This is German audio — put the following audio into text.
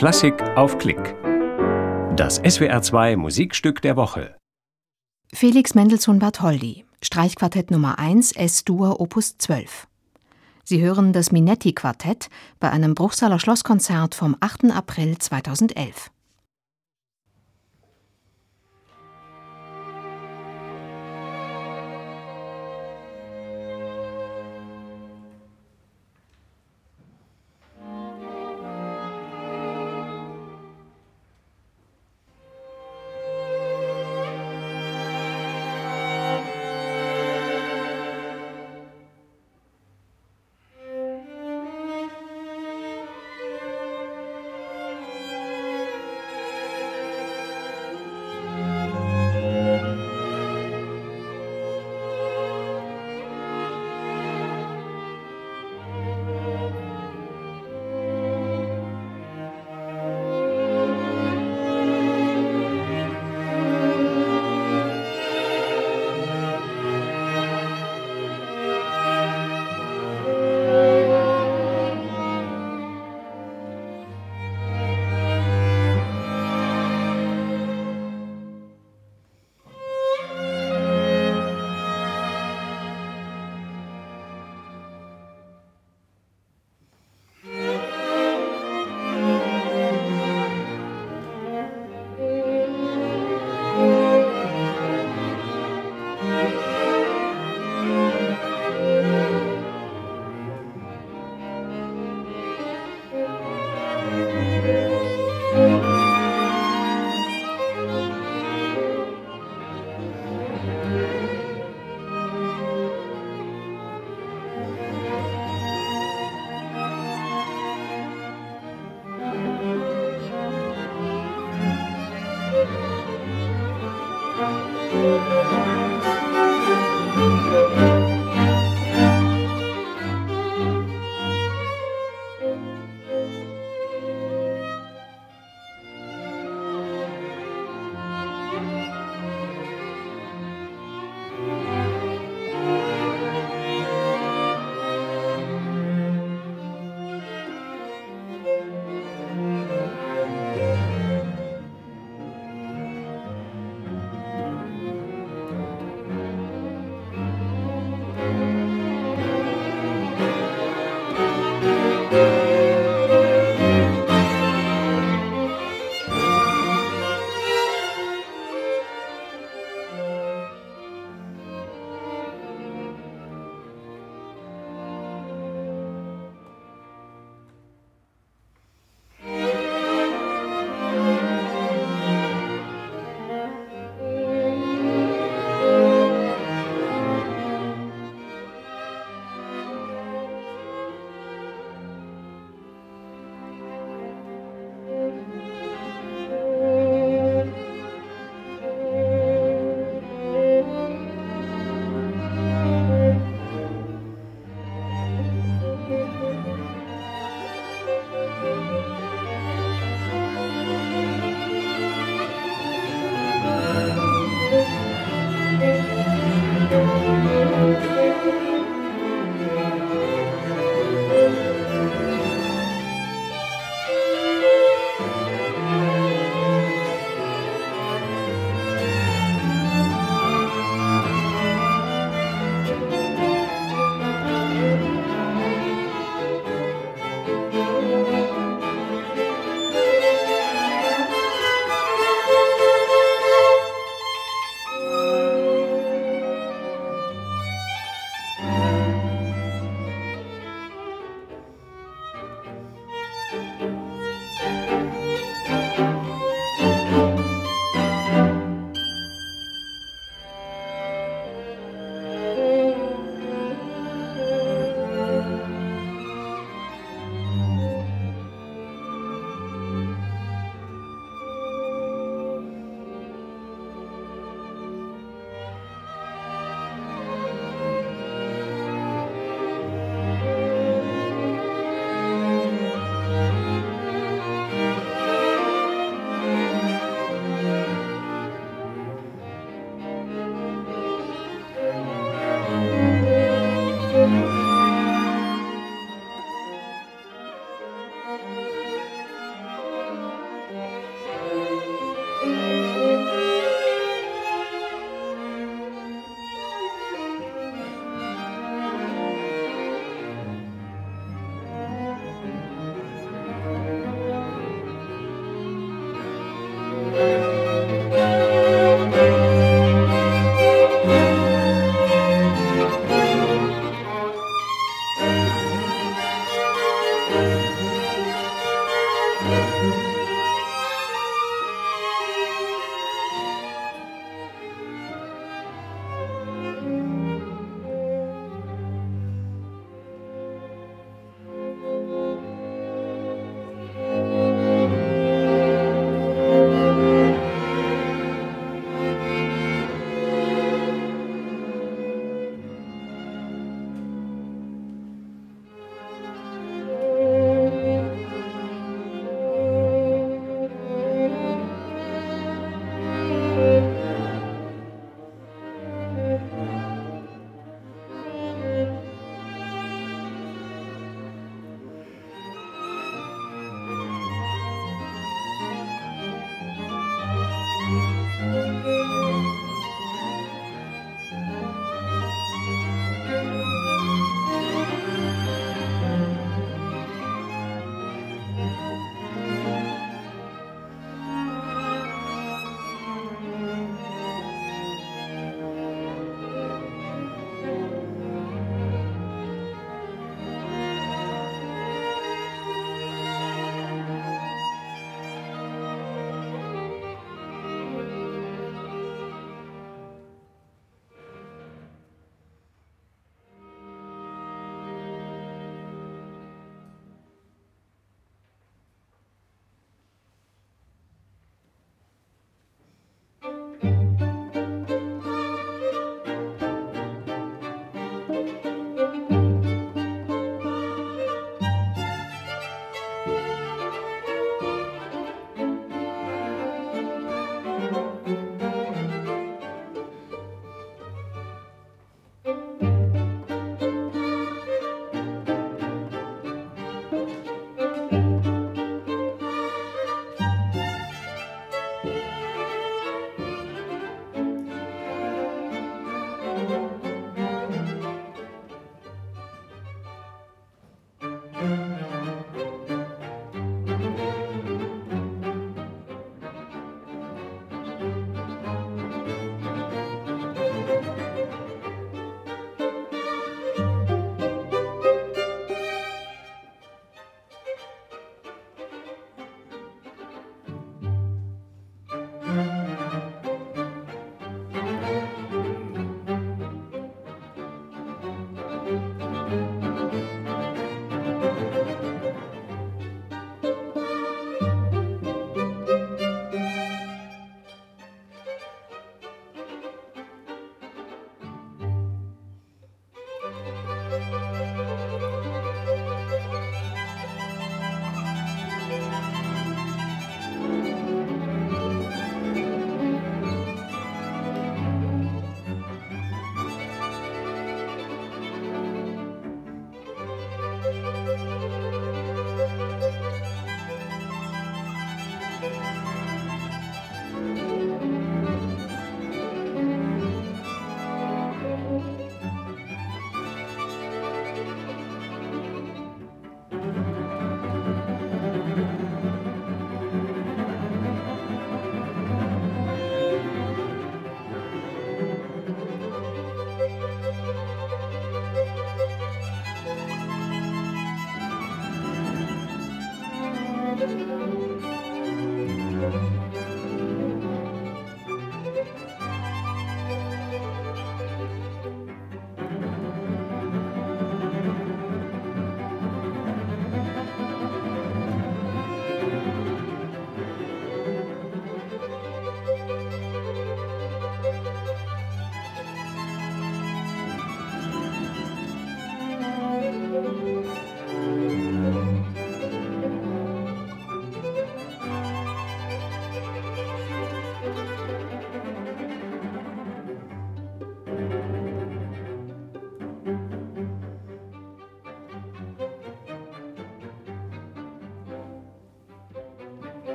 Klassik auf Klick. Das SWR2 Musikstück der Woche. Felix Mendelssohn Bartholdy, Streichquartett Nummer 1, S-Dur, Opus 12. Sie hören das Minetti-Quartett bei einem Bruchsaler Schlosskonzert vom 8. April 2011.